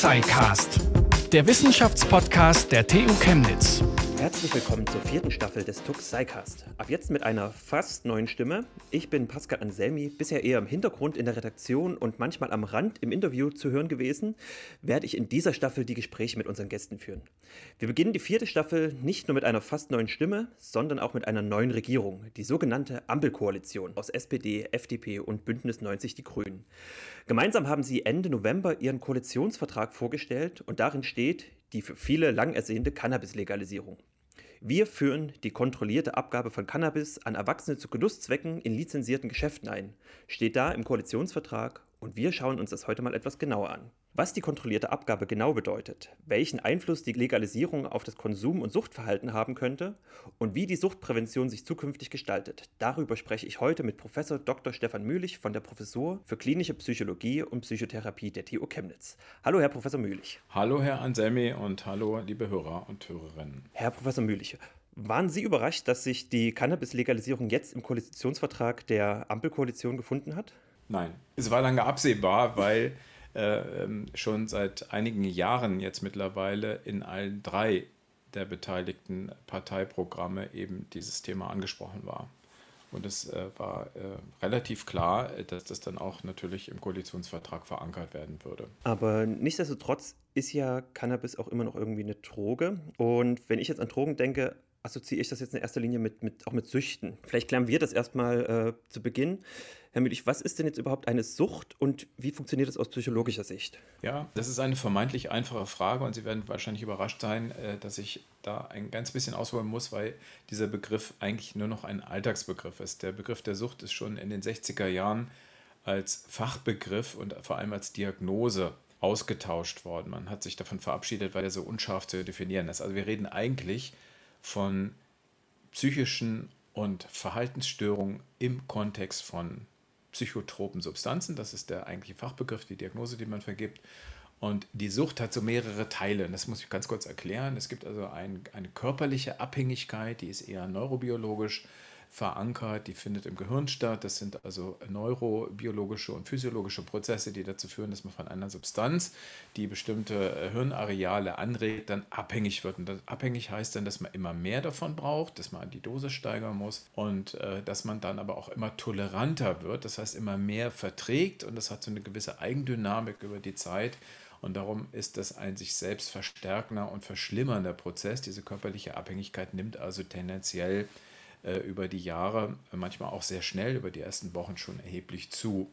TUXIcast, der Wissenschaftspodcast der TU Chemnitz. Herzlich willkommen zur vierten Staffel des Tux Psycast. Ab jetzt mit einer fast neuen Stimme. Ich bin Pascal Anselmi, bisher eher im Hintergrund in der Redaktion und manchmal am Rand im Interview zu hören gewesen, werde ich in dieser Staffel die Gespräche mit unseren Gästen führen. Wir beginnen die vierte Staffel nicht nur mit einer fast neuen Stimme, sondern auch mit einer neuen Regierung, die sogenannte Ampelkoalition aus SPD, FDP und Bündnis 90 Die Grünen. Gemeinsam haben sie Ende November ihren Koalitionsvertrag vorgestellt und darin steht die für viele lang ersehnte Cannabis-Legalisierung. Wir führen die kontrollierte Abgabe von Cannabis an Erwachsene zu Genusszwecken in lizenzierten Geschäften ein. Steht da im Koalitionsvertrag und wir schauen uns das heute mal etwas genauer an. Was die kontrollierte Abgabe genau bedeutet, welchen Einfluss die Legalisierung auf das Konsum- und Suchtverhalten haben könnte und wie die Suchtprävention sich zukünftig gestaltet, darüber spreche ich heute mit Professor Dr. Stefan Mühlich von der Professur für klinische Psychologie und Psychotherapie der TU Chemnitz. Hallo, Herr Professor Mühlich. Hallo, Herr Anselmi und hallo, liebe Hörer und Hörerinnen. Herr Professor Mühlich, waren Sie überrascht, dass sich die Cannabis-Legalisierung jetzt im Koalitionsvertrag der Ampelkoalition gefunden hat? Nein, es war lange absehbar, weil schon seit einigen Jahren jetzt mittlerweile in allen drei der beteiligten Parteiprogramme eben dieses Thema angesprochen war. Und es äh, war äh, relativ klar, dass das dann auch natürlich im Koalitionsvertrag verankert werden würde. Aber nichtsdestotrotz ist ja Cannabis auch immer noch irgendwie eine Droge. Und wenn ich jetzt an Drogen denke, assoziiere ich das jetzt in erster Linie mit, mit auch mit Süchten. Vielleicht klären wir das erstmal äh, zu Beginn. Herr Mühlich, was ist denn jetzt überhaupt eine Sucht und wie funktioniert das aus psychologischer Sicht? Ja, das ist eine vermeintlich einfache Frage und Sie werden wahrscheinlich überrascht sein, äh, dass ich da ein ganz bisschen ausholen muss, weil dieser Begriff eigentlich nur noch ein Alltagsbegriff ist. Der Begriff der Sucht ist schon in den 60er Jahren als Fachbegriff und vor allem als Diagnose ausgetauscht worden. Man hat sich davon verabschiedet, weil er so unscharf zu definieren ist. Also wir reden eigentlich von psychischen und Verhaltensstörungen im Kontext von psychotropen Substanzen. Das ist der eigentliche Fachbegriff, die Diagnose, die man vergibt. Und die Sucht hat so mehrere Teile. Das muss ich ganz kurz erklären. Es gibt also ein, eine körperliche Abhängigkeit, die ist eher neurobiologisch verankert, die findet im Gehirn statt. Das sind also neurobiologische und physiologische Prozesse, die dazu führen, dass man von einer Substanz, die bestimmte äh, Hirnareale anregt, dann abhängig wird. Und abhängig heißt dann, dass man immer mehr davon braucht, dass man die Dosis steigern muss und äh, dass man dann aber auch immer toleranter wird, das heißt immer mehr verträgt und das hat so eine gewisse Eigendynamik über die Zeit. Und darum ist das ein sich selbst verstärkender und verschlimmernder Prozess. Diese körperliche Abhängigkeit nimmt also tendenziell über die Jahre, manchmal auch sehr schnell, über die ersten Wochen schon erheblich zu.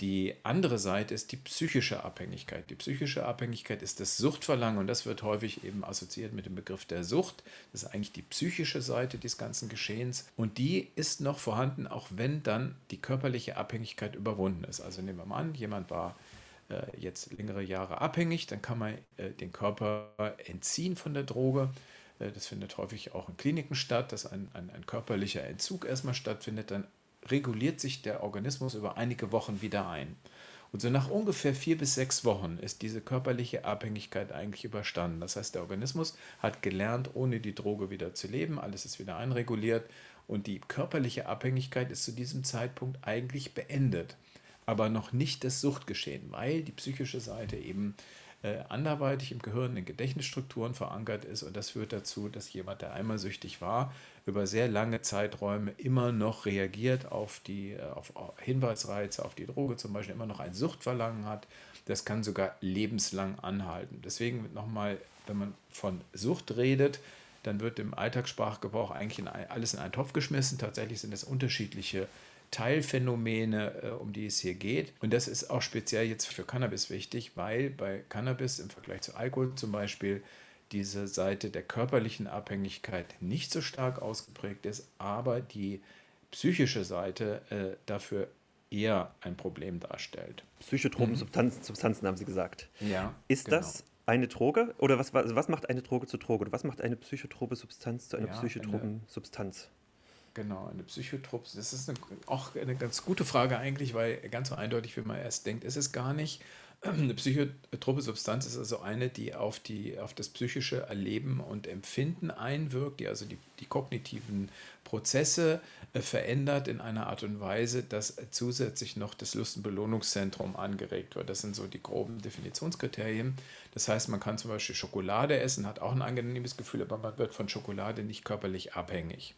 Die andere Seite ist die psychische Abhängigkeit. Die psychische Abhängigkeit ist das Suchtverlangen und das wird häufig eben assoziiert mit dem Begriff der Sucht. Das ist eigentlich die psychische Seite des ganzen Geschehens und die ist noch vorhanden, auch wenn dann die körperliche Abhängigkeit überwunden ist. Also nehmen wir mal an, jemand war äh, jetzt längere Jahre abhängig, dann kann man äh, den Körper entziehen von der Droge äh, das findet häufig auch in Kliniken statt, dass ein, ein, ein körperlicher Entzug erstmal stattfindet. Dann reguliert sich der Organismus über einige Wochen wieder ein. Und so nach ungefähr vier bis sechs Wochen ist diese körperliche Abhängigkeit eigentlich überstanden. Das heißt, der Organismus hat gelernt, ohne die Droge wieder zu leben, alles ist wieder einreguliert und die körperliche Abhängigkeit ist zu diesem Zeitpunkt eigentlich beendet. Aber noch nicht das Suchtgeschehen, weil die psychische Seite eben äh, anderweitig im Gehirn in Gedächtnisstrukturen verankert ist. Und das führt dazu, dass jemand, der einmal süchtig war, über sehr lange Zeiträume immer noch reagiert auf die äh, auf Hinweisreize, auf die Droge zum Beispiel, immer noch ein Suchtverlangen hat. Das kann sogar lebenslang anhalten. Deswegen nochmal, wenn man von Sucht redet, dann wird im Alltagssprachgebrauch eigentlich in alles in einen Topf geschmissen. Tatsächlich sind es unterschiedliche Teilphänomene, äh, um die es hier geht. Und das ist auch speziell jetzt für Cannabis wichtig, weil bei Cannabis im Vergleich zu Alkohol zum Beispiel diese Seite der körperlichen Abhängigkeit nicht so stark ausgeprägt ist, aber die psychische Seite äh, dafür eher ein Problem darstellt. Psychotropen mhm. Substanzen, Substanzen haben Sie gesagt. Ja. Ist genau. das eine Droge? Oder was, was, macht eine Droge zu Droge? Oder was macht eine psychotrope Substanz zu einer ja, psychotropen Substanz? Genau, eine Psychotrope. Das ist eine, auch eine ganz gute Frage eigentlich, weil ganz so eindeutig, wie man erst denkt, ist es gar nicht. Eine psychotrope Substanz ist also eine, die auf, die auf das psychische Erleben und Empfinden einwirkt, die also die, die kognitiven Prozesse äh, verändert in einer Art und Weise, dass zusätzlich noch das Lust- und Belohnungszentrum angeregt wird. Das sind so die groben Definitionskriterien. Das heißt, man kann zum Beispiel Schokolade essen, hat auch ein angenehmes Gefühl, aber man wird von Schokolade nicht körperlich abhängig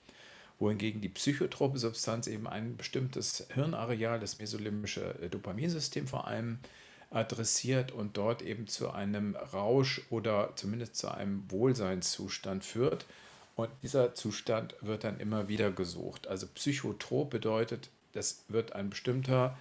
wohingegen die psychotrope Substanz eben ein bestimmtes Hirnareal, das mesolimbische äh, Dopaminsystem vor allem, adressiert und dort eben zu einem Rausch oder zumindest zu einem Wohlseinszustand führt. Und dieser Zustand wird dann immer wieder gesucht. Also psychotrop bedeutet, das wird ein bestimmter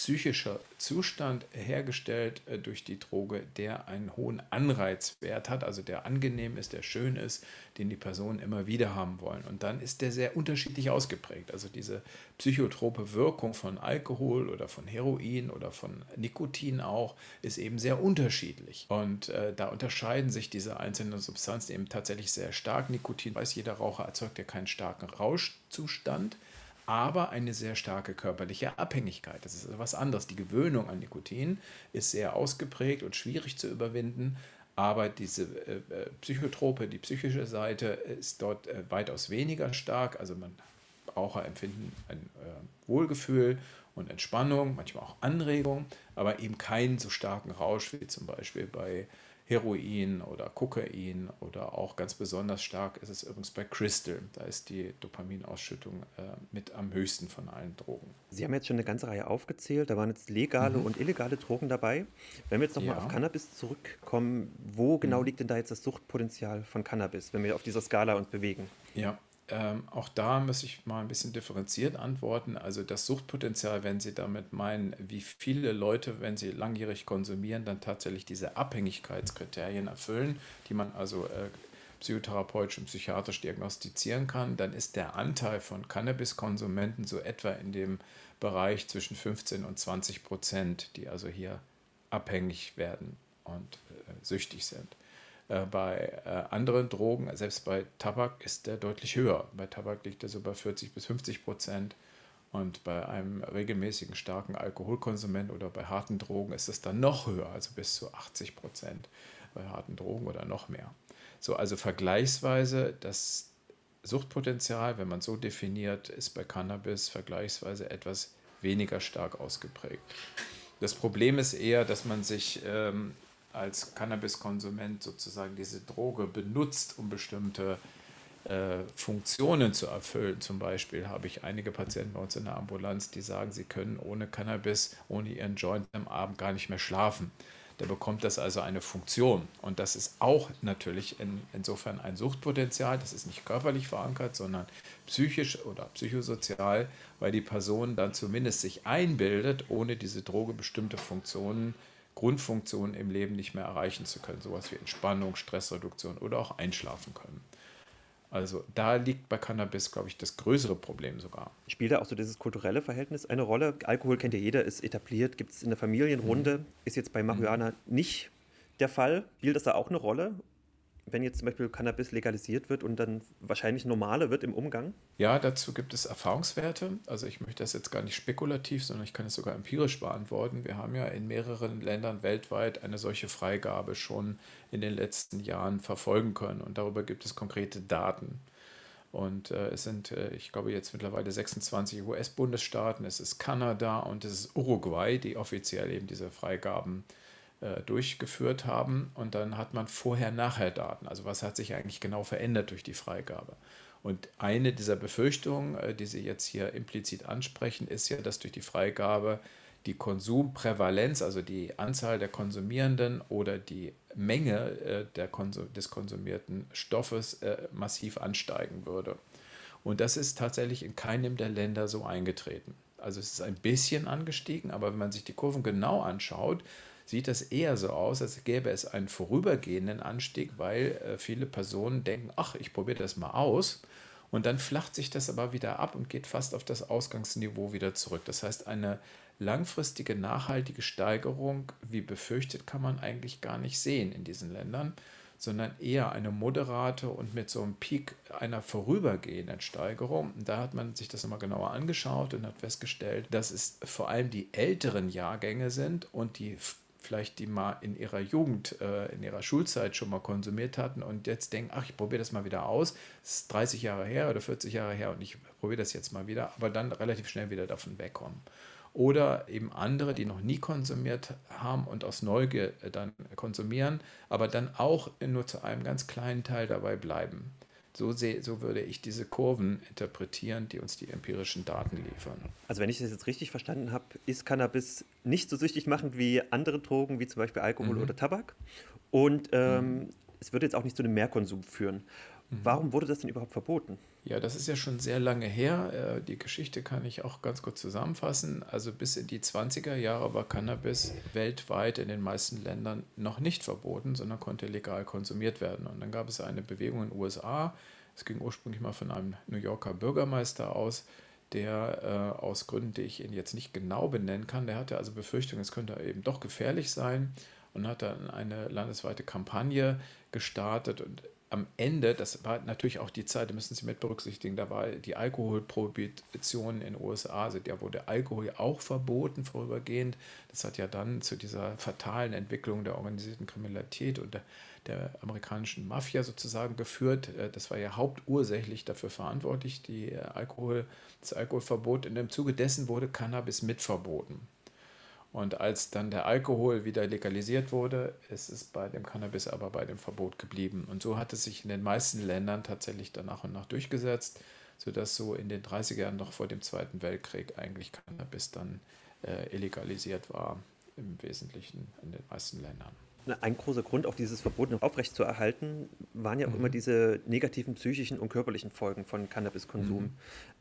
psychischer Zustand hergestellt äh, durch die Droge, der einen hohen Anreizwert hat, also der angenehm ist, der schön ist, den die Personen immer wieder haben wollen. Und dann ist der sehr unterschiedlich ausgeprägt. Also diese psychotrope Wirkung von Alkohol oder von Heroin oder von Nikotin auch ist eben sehr unterschiedlich. Und äh, da unterscheiden sich diese einzelnen Substanzen eben tatsächlich sehr stark. Nikotin, weiß jeder Raucher, erzeugt ja keinen starken Rauschzustand aber eine sehr starke körperliche Abhängigkeit. Das ist etwas anderes. Die Gewöhnung an Nikotin ist sehr ausgeprägt und schwierig zu überwinden, aber diese äh, äh, Psychotrope, die psychische Seite ist dort äh, weitaus weniger stark. Also man Raucher empfinden ein äh, Wohlgefühl und Entspannung, manchmal auch Anregung, aber eben keinen so starken Rausch wie zum Beispiel bei Heroin oder Kokain oder auch ganz besonders stark ist es übrigens bei Crystal. Da ist die Dopaminausschüttung äh, mit am höchsten von allen Drogen. Sie haben jetzt schon eine ganze Reihe aufgezählt. Da waren jetzt legale mhm. und illegale Drogen dabei. Wenn wir jetzt nochmal ja. auf Cannabis zurückkommen, wo genau mhm. liegt denn da jetzt das Suchtpotenzial von Cannabis, wenn wir auf dieser Skala uns bewegen? Ja, ähm, auch da muss ich mal ein bisschen differenziert antworten. Also das Suchtpotenzial, wenn Sie damit meinen, wie viele Leute, wenn sie langjährig konsumieren, dann tatsächlich diese Abhängigkeitskriterien erfüllen, die man also äh, psychotherapeutisch und psychiatrisch diagnostizieren kann, dann ist der Anteil von Cannabiskonsumenten so etwa in dem Bereich zwischen 15 und 20 Prozent, die also hier abhängig werden und äh, süchtig sind. Äh, bei äh, anderen Drogen, selbst bei Tabak, ist der deutlich höher. Bei Tabak liegt er so bei 40 bis 50 Prozent. Und bei einem regelmäßigen starken Alkoholkonsument oder bei harten Drogen ist es dann noch höher, also bis zu 80 Prozent bei harten Drogen oder noch mehr. So, also vergleichsweise das Suchtpotenzial, wenn man so definiert, ist bei Cannabis vergleichsweise etwas weniger stark ausgeprägt. Das Problem ist eher, dass man sich ähm, als Cannabiskonsument sozusagen diese Droge benutzt, um bestimmte äh, Funktionen zu erfüllen. Zum Beispiel habe ich einige Patienten bei uns in der Ambulanz, die sagen, sie können ohne Cannabis, ohne ihren Joint am Abend gar nicht mehr schlafen. Da bekommt das also eine Funktion. Und das ist auch natürlich in, insofern ein Suchtpotenzial. Das ist nicht körperlich verankert, sondern psychisch oder psychosozial, weil die Person dann zumindest sich einbildet, ohne diese Droge bestimmte Funktionen zu Grundfunktionen im Leben nicht mehr erreichen zu können. Sowas wie Entspannung, Stressreduktion oder auch einschlafen können. Also da liegt bei Cannabis, glaube ich, das größere Problem sogar. Spielt da auch so dieses kulturelle Verhältnis eine Rolle? Alkohol kennt ja jeder, ist etabliert, gibt es in der Familienrunde, mhm. ist jetzt bei Marihuana mhm. nicht der Fall. Spielt das da auch eine Rolle? Wenn jetzt zum Beispiel Cannabis legalisiert wird und dann wahrscheinlich normaler wird im Umgang? Ja, dazu gibt es Erfahrungswerte. Also ich möchte das jetzt gar nicht spekulativ, sondern ich kann es sogar empirisch beantworten. Wir haben ja in mehreren Ländern weltweit eine solche Freigabe schon in den letzten Jahren verfolgen können und darüber gibt es konkrete Daten. Und äh, es sind, äh, ich glaube, jetzt mittlerweile 26 US-Bundesstaaten, es ist Kanada und es ist Uruguay, die offiziell eben diese Freigaben äh, äh, durchgeführt haben und dann hat man Vorher-Nachher-Daten. Also was hat sich eigentlich genau verändert durch die Freigabe? Und eine dieser Befürchtungen, äh, die Sie jetzt hier implizit ansprechen, ist ja, dass durch die Freigabe die Konsumprävalenz, also die Anzahl der Konsumierenden oder die Menge äh, der Konsum des konsumierten Stoffes massiv ansteigen würde. Und das ist tatsächlich in keinem der Länder so eingetreten. Also es ist ein bisschen angestiegen, aber wenn man sich die Kurven genau anschaut, sieht das eher so aus, als gäbe es einen vorübergehenden Anstieg, weil äh, viele Personen denken, ach, ich probiere das mal aus. Und dann flacht sich das aber wieder ab und geht fast auf das Ausgangsniveau wieder zurück. Das heißt, eine langfristige, nachhaltige Steigerung, wie befürchtet, kann man eigentlich gar nicht sehen in diesen Ländern, sondern eher eine moderate und mit so einem Peak einer vorübergehenden Steigerung. da hat man sich das nochmal genauer angeschaut und hat festgestellt, dass es vor allem die älteren Jahrgänge sind und die vielleicht die mal in ihrer Jugend, äh, in ihrer Schulzeit schon mal konsumiert hatten und jetzt denken, ach, ich probiere das mal wieder aus. Es ist 30 Jahre her oder 40 Jahre her und ich probiere das jetzt mal wieder, aber dann relativ schnell wieder davon wegkommen. Oder eben andere, die noch nie konsumiert haben und aus Neugier äh, dann konsumieren, aber dann auch nur zu einem ganz kleinen Teil dabei bleiben. So, seh, so würde ich diese Kurven interpretieren, die uns die empirischen Daten liefern. Also wenn ich das jetzt richtig verstanden habe, ist Cannabis nicht so süchtig machend wie andere Drogen, wie zum Beispiel Alkohol mhm. oder Tabak. Und ähm, mhm. es würde jetzt auch nicht zu einem Mehrkonsum führen. Mhm. Warum wurde das denn überhaupt verboten? Ja, das ist ja schon sehr lange her. Äh, die Geschichte kann ich auch ganz kurz zusammenfassen. Also bis in die 20er Jahre war Cannabis weltweit in den meisten Ländern noch nicht verboten, sondern konnte legal konsumiert werden. Und dann gab es eine Bewegung in den USA. Es ging ursprünglich mal von einem New Yorker Bürgermeister aus, der äh, aus Gründen, die ich Ihnen jetzt nicht genau benennen kann, der hatte also Befürchtungen, es könnte eben doch gefährlich sein und hat dann eine landesweite Kampagne gestartet und am Ende, das war natürlich auch die Zeit, da müssen Sie mit berücksichtigen, da war die Alkoholprohibition in den USA, also da wurde Alkohol auch verboten vorübergehend. Das hat ja dann zu dieser fatalen Entwicklung der organisierten Kriminalität und der, der amerikanischen Mafia sozusagen geführt. Äh, das war ja hauptursächlich dafür verantwortlich, die Alkohol, das Alkoholverbot. Und im Zuge dessen wurde Cannabis mit verboten. Und als dann der Alkohol wieder legalisiert wurde, ist es bei dem Cannabis aber bei dem Verbot geblieben. Und so hat es sich in den meisten Ländern tatsächlich dann nach und nach durchgesetzt, sodass so in den 30er Jahren noch vor dem Zweiten Weltkrieg eigentlich Cannabis dann äh, illegalisiert war, im Wesentlichen in den meisten Ländern. Ein großer Grund, auch dieses Verbot noch aufrechtzuerhalten, waren ja auch mhm. immer diese negativen psychischen und körperlichen Folgen von Cannabiskonsum. Mhm.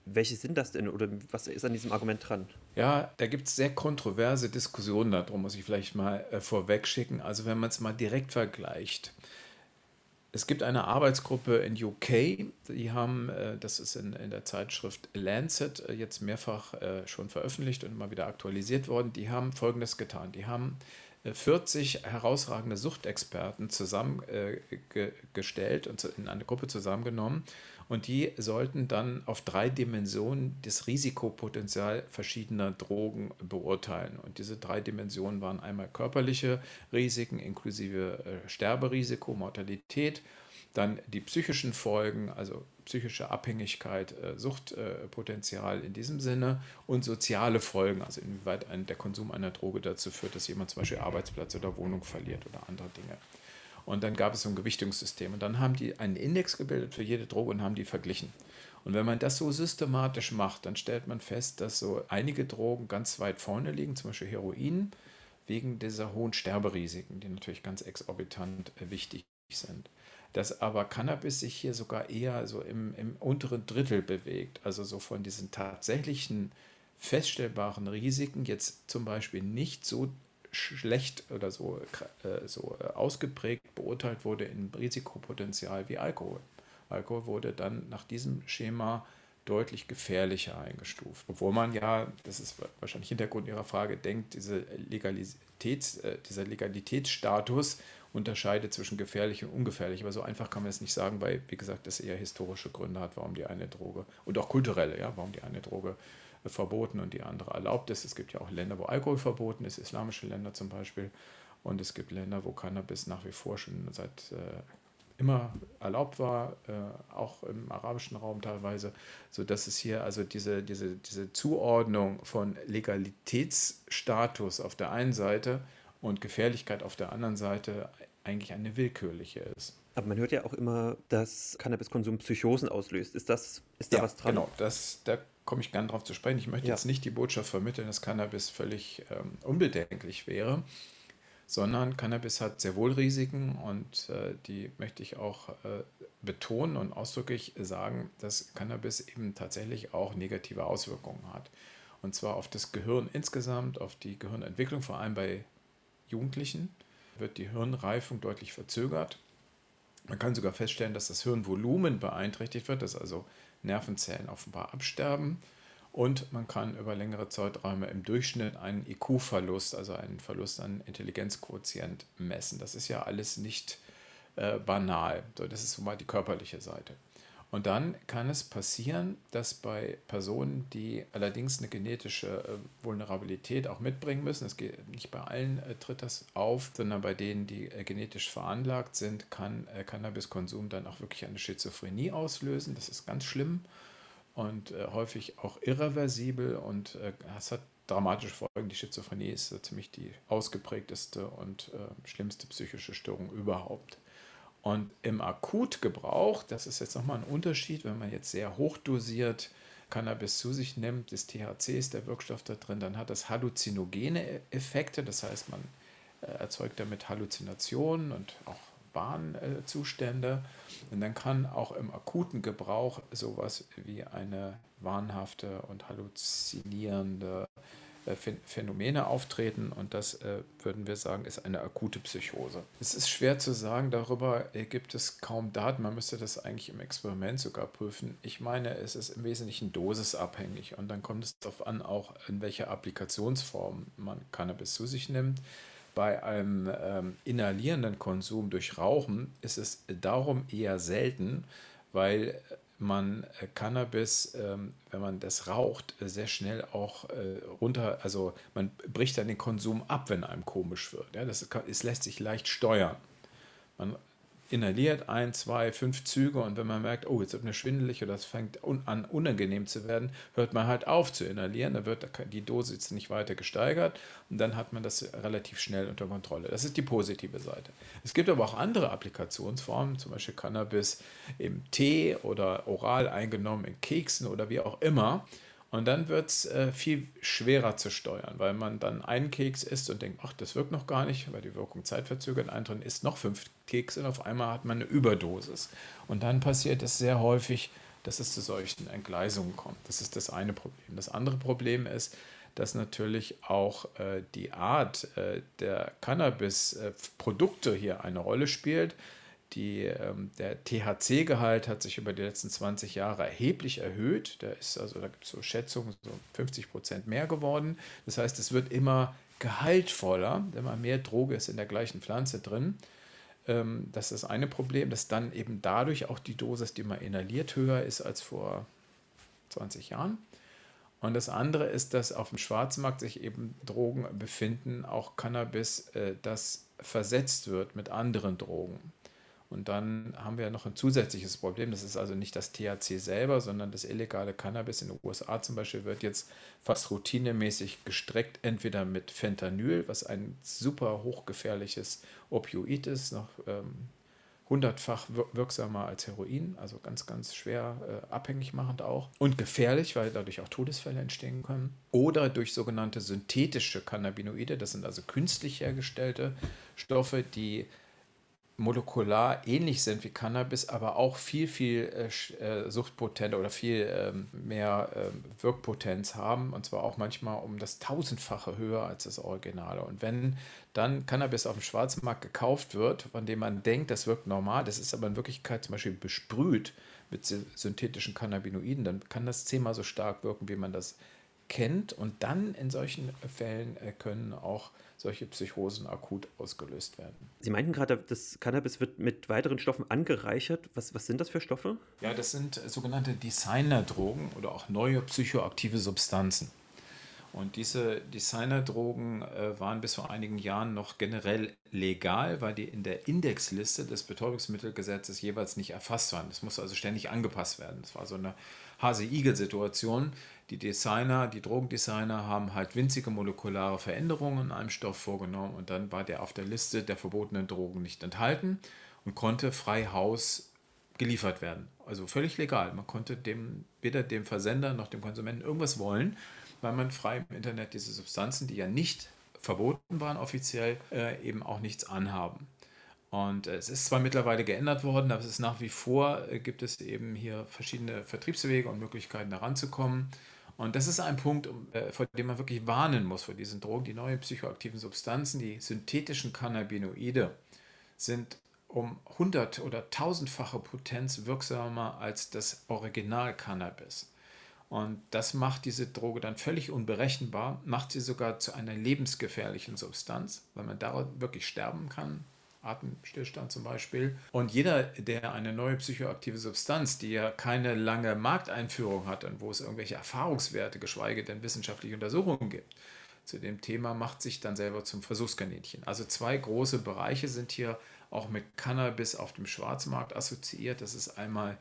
Welche sind das denn oder was ist an diesem Argument dran? Ja, da gibt es sehr kontroverse Diskussionen darum, muss ich vielleicht mal äh, vorweg schicken. Also wenn man es mal direkt vergleicht. Es gibt eine Arbeitsgruppe in UK, die haben, äh, das ist in, in der Zeitschrift Lancet äh, jetzt mehrfach äh, schon veröffentlicht und immer wieder aktualisiert worden, die haben Folgendes getan. Die haben 40 herausragende Suchtexperten zusammengestellt äh, und in eine Gruppe zusammengenommen. Und die sollten dann auf drei Dimensionen das Risikopotenzial verschiedener Drogen beurteilen. Und diese drei Dimensionen waren einmal körperliche Risiken inklusive äh, Sterberisiko, Mortalität, dann die psychischen Folgen, also psychische Abhängigkeit, äh, Suchtpotenzial in diesem Sinne und soziale Folgen, also inwieweit ein, der Konsum einer Droge dazu führt, dass jemand zum Beispiel Arbeitsplatz oder Wohnung verliert oder andere Dinge. Und dann gab es so ein Gewichtungssystem. Und dann haben die einen Index gebildet für jede Droge und haben die verglichen. Und wenn man das so systematisch macht, dann stellt man fest, dass so einige Drogen ganz weit vorne liegen, zum Beispiel Heroin, wegen dieser hohen Sterberisiken, die natürlich ganz exorbitant äh, wichtig sind dass aber Cannabis sich hier sogar eher so im, im unteren Drittel bewegt. Also so von diesen tatsächlichen feststellbaren Risiken jetzt zum Beispiel nicht so schlecht oder so, äh, so äh, ausgeprägt beurteilt wurde im Risikopotenzial wie Alkohol. Alkohol wurde dann nach diesem Schema deutlich gefährlicher eingestuft. Obwohl man ja, das ist wahrscheinlich Hintergrund Ihrer Frage, denkt, diese Legalitäts, äh, dieser Legalitätsstatus unterscheidet zwischen gefährlich und ungefährlich. Aber so einfach kann man es nicht sagen, weil, wie gesagt, das eher historische Gründe hat, warum die eine Droge und auch kulturelle, ja, warum die eine Droge äh, verboten und die andere erlaubt ist. Es gibt ja auch Länder, wo Alkohol verboten ist, islamische Länder zum Beispiel. Und es gibt Länder, wo Cannabis nach wie vor schon seit äh, immer erlaubt war, äh, auch im arabischen Raum teilweise, sodass es hier also diese, diese, diese Zuordnung von Legalitätsstatus auf der einen Seite und Gefährlichkeit auf der anderen Seite eigentlich eine willkürliche ist. Aber man hört ja auch immer, dass Cannabiskonsum Psychosen auslöst. Ist, das, ist da ja, was dran? Genau, das, da komme ich gerne drauf zu sprechen. Ich möchte ja. jetzt nicht die Botschaft vermitteln, dass Cannabis völlig ähm, unbedenklich wäre, sondern Cannabis hat sehr wohl Risiken und äh, die möchte ich auch äh, betonen und ausdrücklich sagen, dass Cannabis eben tatsächlich auch negative Auswirkungen hat. Und zwar auf das Gehirn insgesamt, auf die Gehirnentwicklung, vor allem bei Jugendlichen wird die Hirnreifung deutlich verzögert. Man kann sogar feststellen, dass das Hirnvolumen beeinträchtigt wird, dass also Nervenzellen offenbar absterben. Und man kann über längere Zeiträume im Durchschnitt einen IQ-Verlust, also einen Verlust an Intelligenzquotient messen. Das ist ja alles nicht äh, banal. So, das ist so mal die körperliche Seite. Und dann kann es passieren, dass bei Personen, die allerdings eine genetische äh, Vulnerabilität auch mitbringen müssen, es geht nicht bei allen äh, tritt das auf, sondern bei denen, die äh, genetisch veranlagt sind, kann Cannabiskonsum dann auch wirklich eine Schizophrenie auslösen. Das ist ganz schlimm und häufig auch irreversibel und es hat dramatische Folgen. Die Schizophrenie ist ziemlich die ausgeprägteste und schlimmste psychische Störung überhaupt. Und im Akutgebrauch, das ist jetzt nochmal ein Unterschied, wenn man jetzt sehr hochdosiert Cannabis zu sich nimmt, das THC ist der Wirkstoff da drin, dann hat das halluzinogene Effekte, das heißt, man äh, erzeugt damit Halluzinationen und auch Warnzustände. Und dann kann auch im akuten Gebrauch sowas wie eine wahnhafte und halluzinierende Phänomene auftreten und das äh, würden wir sagen, ist eine akute Psychose. Es ist schwer zu sagen, darüber äh, gibt es kaum Daten, man müsste das eigentlich im Experiment sogar prüfen. Ich meine, es ist im Wesentlichen dosisabhängig und dann kommt es darauf an, auch in welcher Applikationsform man Cannabis zu sich nimmt. Bei einem ähm, inhalierenden Konsum durch Rauchen ist es darum eher selten, weil man äh, Cannabis, ähm, wenn man das raucht, äh, sehr schnell auch äh, runter, also man bricht dann den Konsum ab, wenn einem komisch wird. Das es lässt sich leicht steuern. Man inhaliert ein, zwei, fünf Züge und wenn man merkt, oh, jetzt wird mir schwindelig oder es fängt un an unangenehm zu werden, hört man halt auf zu inhalieren, dann wird die Dosis nicht weiter gesteigert und dann hat man das relativ schnell unter Kontrolle. Das ist die positive Seite. Es gibt aber auch andere Applikationsformen, zum Beispiel Cannabis im Tee oder oral eingenommen in Keksen oder wie auch immer. Und dann wird es äh, viel schwerer zu steuern, weil man dann einen Keks isst und denkt, ach, das wirkt noch gar nicht, weil die Wirkung zeitverzögert eintritt, isst noch fünf Kekse und auf einmal hat man eine Überdosis. Und dann passiert es sehr häufig, dass es zu solchen Entgleisungen kommt. Das ist das eine Problem. Das andere Problem ist, dass natürlich auch äh, die Art äh, der Cannabis-Produkte hier eine Rolle spielt. Die, ähm, der THC-Gehalt hat sich über die letzten 20 Jahre erheblich erhöht. Da ist also, da gibt es so Schätzungen, so 50 Prozent mehr geworden. Das heißt, es wird immer gehaltvoller, immer mehr Droge ist in der gleichen Pflanze drin. Ähm, das ist das eine Problem, dass dann eben dadurch auch die Dosis, die man inhaliert, höher ist als vor 20 Jahren. Und das andere ist, dass auf dem Schwarzmarkt sich eben Drogen befinden, auch Cannabis, äh, das versetzt wird mit anderen Drogen. Und dann haben wir noch ein zusätzliches Problem. Das ist also nicht das THC selber, sondern das illegale Cannabis in den USA zum Beispiel wird jetzt fast routinemäßig gestreckt, entweder mit Fentanyl, was ein super hochgefährliches Opioid ist, noch ähm, hundertfach wirksamer als Heroin, also ganz, ganz schwer äh, abhängig machend auch und gefährlich, weil dadurch auch Todesfälle entstehen können. Oder durch sogenannte synthetische Cannabinoide, das sind also künstlich hergestellte Stoffe, die molekular ähnlich sind wie Cannabis, aber auch viel, viel äh, äh suchtpotent oder viel ähm, mehr äh, Wirkpotenz haben. Und zwar auch manchmal um das tausendfache höher als das Originale. Und wenn dann Cannabis auf dem Schwarzmarkt gekauft wird, von dem man denkt, das wirkt normal, das ist aber in Wirklichkeit zum Beispiel besprüht mit synthetischen Cannabinoiden, dann kann das zehnmal so stark wirken, wie man das kennt. Und dann in solchen Fällen äh, können auch solche Psychosen akut ausgelöst werden. Sie meinten gerade, das Cannabis wird mit weiteren Stoffen angereichert. Was, was sind das für Stoffe? Ja, das sind sogenannte Designerdrogen oder auch neue psychoaktive Substanzen. Und diese Designerdrogen äh, waren bis vor einigen Jahren noch generell legal, weil die in der Indexliste des Betäubungsmittelgesetzes jeweils nicht erfasst waren. Das musste also ständig angepasst werden. Das war so eine Hase-Igel-Situation. Die Designer, die Drogendesigner haben halt winzige molekulare Veränderungen in einem Stoff vorgenommen und dann war der auf der Liste der verbotenen Drogen nicht enthalten und konnte frei Haus geliefert werden. Also völlig legal. Man konnte dem, weder dem Versender noch dem Konsumenten irgendwas wollen, weil man frei im Internet diese Substanzen, die ja nicht verboten waren offiziell, äh, eben auch nichts anhaben. Und äh, es ist zwar mittlerweile geändert worden, aber es ist nach wie vor, äh, gibt es eben hier verschiedene Vertriebswege und Möglichkeiten, da ranzukommen. Und das ist ein Punkt, äh, vor dem man wirklich warnen muss, vor diesen Drogen. Die neuen psychoaktiven Substanzen, die synthetischen Cannabinoide, sind um 100 oder 1000-fache Potenz wirksamer als das Original Cannabis. Und das macht diese Droge dann völlig unberechenbar, macht sie sogar zu einer lebensgefährlichen Substanz, weil man daran wirklich sterben kann, Atemstillstand zum Beispiel. Und jeder, der eine neue psychoaktive Substanz, die ja keine lange Markteinführung hat und wo es irgendwelche Erfahrungswerte, geschweige denn wissenschaftliche Untersuchungen gibt, zu dem Thema macht sich dann selber zum Versuchskaninchen. Also zwei große Bereiche sind hier auch mit Cannabis auf dem Schwarzmarkt assoziiert. Das ist einmal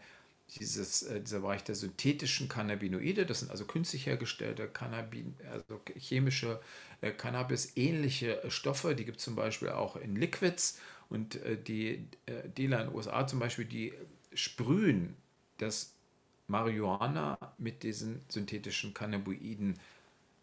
dieses, äh, dieser Bereich der synthetischen Cannabinoide, das sind also künstlich hergestellte Cannabin, also chemische äh, Cannabis-ähnliche Stoffe, die gibt es zum Beispiel auch in Liquids und äh, die äh, Dealer in den USA zum Beispiel, die sprühen das Marihuana mit diesen synthetischen Cannabinoiden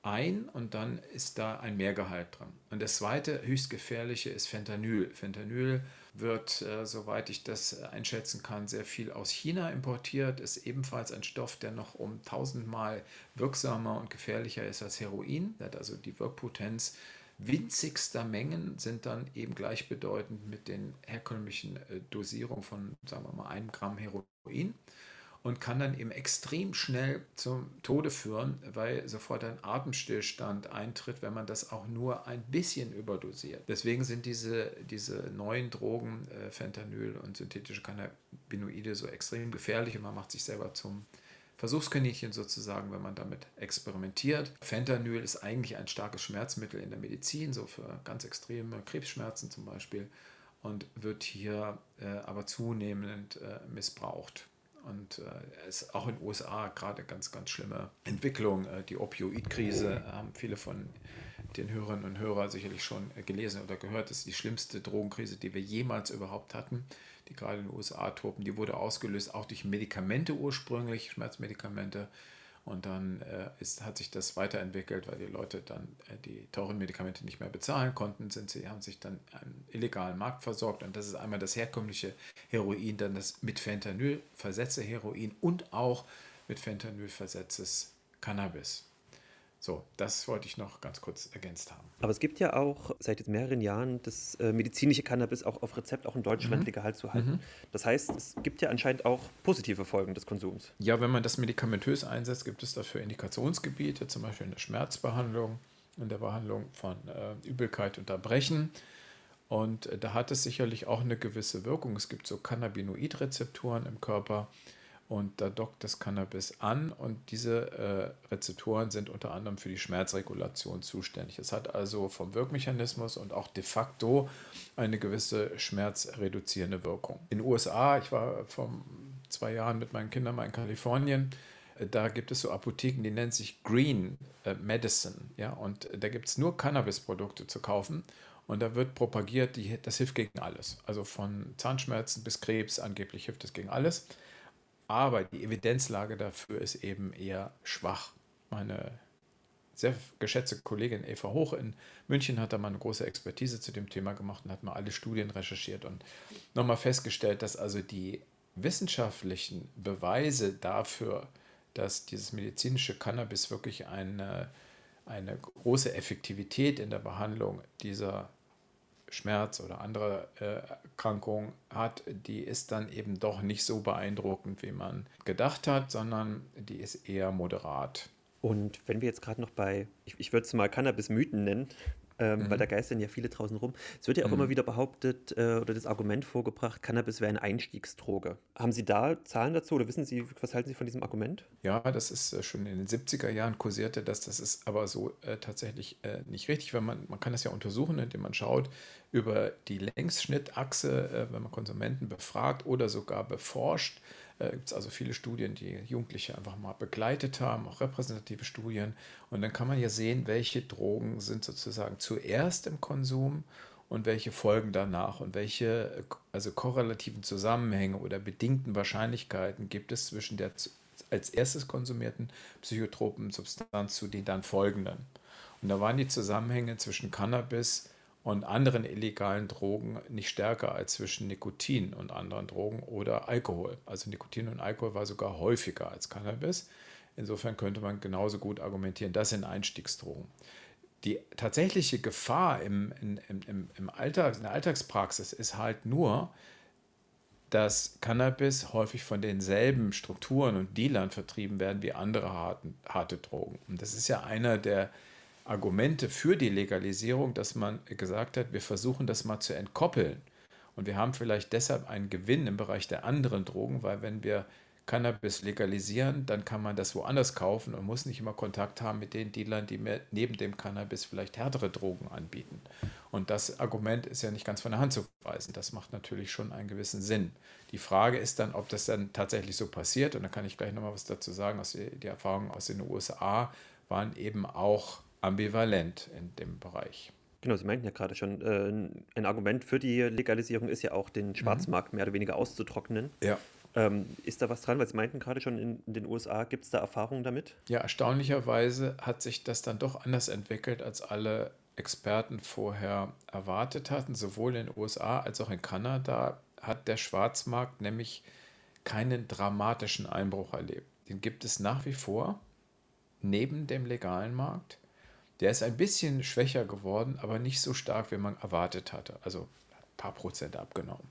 ein und dann ist da ein Mehrgehalt dran. Und das zweite höchst gefährliche ist Fentanyl. Fentanyl wird, äh, soweit ich das einschätzen kann, sehr viel aus China importiert, ist ebenfalls ein Stoff, der noch um tausendmal wirksamer und gefährlicher ist als Heroin. Also die Wirkpotenz winzigster Mengen sind dann eben gleichbedeutend mit den herkömmlichen äh, Dosierungen von, sagen wir mal, einem Gramm Heroin und kann dann eben extrem schnell zum Tode führen, weil sofort ein Atemstillstand eintritt, wenn man das auch nur ein bisschen überdosiert. Deswegen sind diese, diese neuen Drogen, äh, Fentanyl und synthetische Cannabinoide, so extrem gefährlich und man macht sich selber zum Versuchskaninchen sozusagen, wenn man damit experimentiert. Fentanyl ist eigentlich ein starkes Schmerzmittel in der Medizin, so für ganz extreme Krebsschmerzen zum Beispiel, und wird hier äh, aber zunehmend äh, missbraucht. Und äh, es ist auch in den USA gerade ganz, ganz schlimme Entwicklung. Äh, die Opioidkrise äh, haben viele von den Hörerinnen und Hörern sicherlich schon äh, gelesen oder gehört. Das ist die schlimmste Drogenkrise, die wir jemals überhaupt hatten, die gerade in den USA toben. Die wurde ausgelöst auch durch Medikamente ursprünglich, Schmerzmedikamente und dann äh, ist, hat sich das weiterentwickelt, weil die Leute dann äh, die teuren Medikamente nicht mehr bezahlen konnten, sind sie, haben sich dann am illegalen Markt versorgt. Und das ist einmal das herkömmliche Heroin, dann das mit Fentanyl versetzte Heroin und auch mit Fentanyl versetztes Cannabis. So, das wollte ich noch ganz kurz ergänzt haben. Aber es gibt ja auch seit jetzt mehreren Jahren das äh, medizinische Cannabis auch auf Rezept auch in Deutschland mhm. legal zu halten. Mhm. Das heißt, es gibt ja anscheinend auch positive Folgen des Konsums. Ja, wenn man das medikamentös einsetzt, gibt es dafür Indikationsgebiete, zum Beispiel in der Schmerzbehandlung, in der Behandlung von äh, Übelkeit und Erbrechen. Und äh, da hat es sicherlich auch eine gewisse Wirkung. Es gibt so Cannabinoidrezeptoren im Körper, und da dockt das Cannabis an und diese äh, Rezeptoren sind unter anderem für die Schmerzregulation zuständig. Es hat also vom Wirkmechanismus und auch de facto eine gewisse schmerzreduzierende Wirkung. In den USA, ich war vor zwei Jahren mit meinen Kindern mal in Kalifornien, äh, da gibt es so Apotheken, die nennen sich Green äh, Medicine. Ja? Und da gibt es nur Cannabisprodukte zu kaufen. Und da wird propagiert, die, das hilft gegen alles. Also von Zahnschmerzen bis Krebs, angeblich hilft es gegen alles. Aber die Evidenzlage dafür ist eben eher schwach. Meine sehr geschätzte Kollegin Eva Hoch in München hat da mal eine große Expertise zu dem Thema gemacht und hat mal alle Studien recherchiert und nochmal festgestellt, dass also die wissenschaftlichen Beweise dafür, dass dieses medizinische Cannabis wirklich eine, eine große Effektivität in der Behandlung dieser Schmerz oder andere äh, Erkrankung hat, die ist dann eben doch nicht so beeindruckend, wie man gedacht hat, sondern die ist eher moderat. Und wenn wir jetzt gerade noch bei, ich, ich würde es mal Cannabis-Mythen nennen, ähm, mhm. weil da geistern ja viele draußen rum. Es wird ja auch mhm. immer wieder behauptet äh, oder das Argument vorgebracht, Cannabis wäre eine Einstiegsdroge. Haben Sie da Zahlen dazu oder wissen Sie, was halten Sie von diesem Argument? Ja, das ist äh, schon in den 70er Jahren kursierte das. Das ist aber so äh, tatsächlich äh, nicht richtig, weil man, man kann das ja untersuchen, indem man schaut über die Längsschnittachse, äh, wenn man Konsumenten befragt oder sogar beforscht äh, gibt es also viele Studien, die Jugendliche einfach mal begleitet haben, auch repräsentative Studien. Und dann kann man ja sehen, welche Drogen sind sozusagen zuerst im Konsum und welche folgen danach und welche also korrelativen Zusammenhänge oder bedingten Wahrscheinlichkeiten gibt es zwischen der als erstes konsumierten psychotropen Substanz zu den dann folgenden. Und da waren die Zusammenhänge zwischen Cannabis, und anderen illegalen Drogen nicht stärker als zwischen Nikotin und anderen Drogen oder Alkohol. Also Nikotin und Alkohol war sogar häufiger als Cannabis. Insofern könnte man genauso gut argumentieren, das sind Einstiegsdrogen. Die tatsächliche Gefahr im, im, im, im Alltag, in der Alltagspraxis ist halt nur, dass Cannabis häufig von denselben Strukturen und Dealern vertrieben werden wie andere harte, harte Drogen. Und das ist ja einer der Argumente für die Legalisierung, dass man gesagt hat, wir versuchen das mal zu entkoppeln Und wir haben vielleicht deshalb einen Gewinn im Bereich der anderen Drogen, weil wenn wir Cannabis legalisieren, dann kann man das woanders kaufen und muss nicht immer Kontakt haben mit den Dealern, die mir neben dem Cannabis vielleicht härtere Drogen anbieten. Und das Argument ist ja nicht ganz von der Hand zu weisen. Das macht natürlich schon einen gewissen Sinn. Die Frage ist dann, ob das dann tatsächlich so passiert. Und da kann ich gleich nochmal was dazu sagen. Die Erfahrungen aus den USA waren eben auch ambivalent in dem Bereich. Genau, Sie meinten ja gerade schon, äh, ein Argument für die Legalisierung ist ja auch, den mhm. Schwarzmarkt mhm. mehr oder weniger auszutrocknen. Ja. Ähm, ist da was dran? Weil Sie meinten gerade schon in, in den USA, gibt es da Erfahrungen damit? Ja, erstaunlicherweise hat sich das dann doch anders entwickelt, als alle Experten vorher erwartet hatten. Sowohl in den USA als auch in Kanada hat der Schwarzmarkt nämlich keinen dramatischen Einbruch erlebt. Den gibt es nach wie vor neben dem legalen Markt. Der ist ein bisschen schwächer geworden, aber nicht so stark, wie man erwartet hatte. Also ein paar Prozent abgenommen.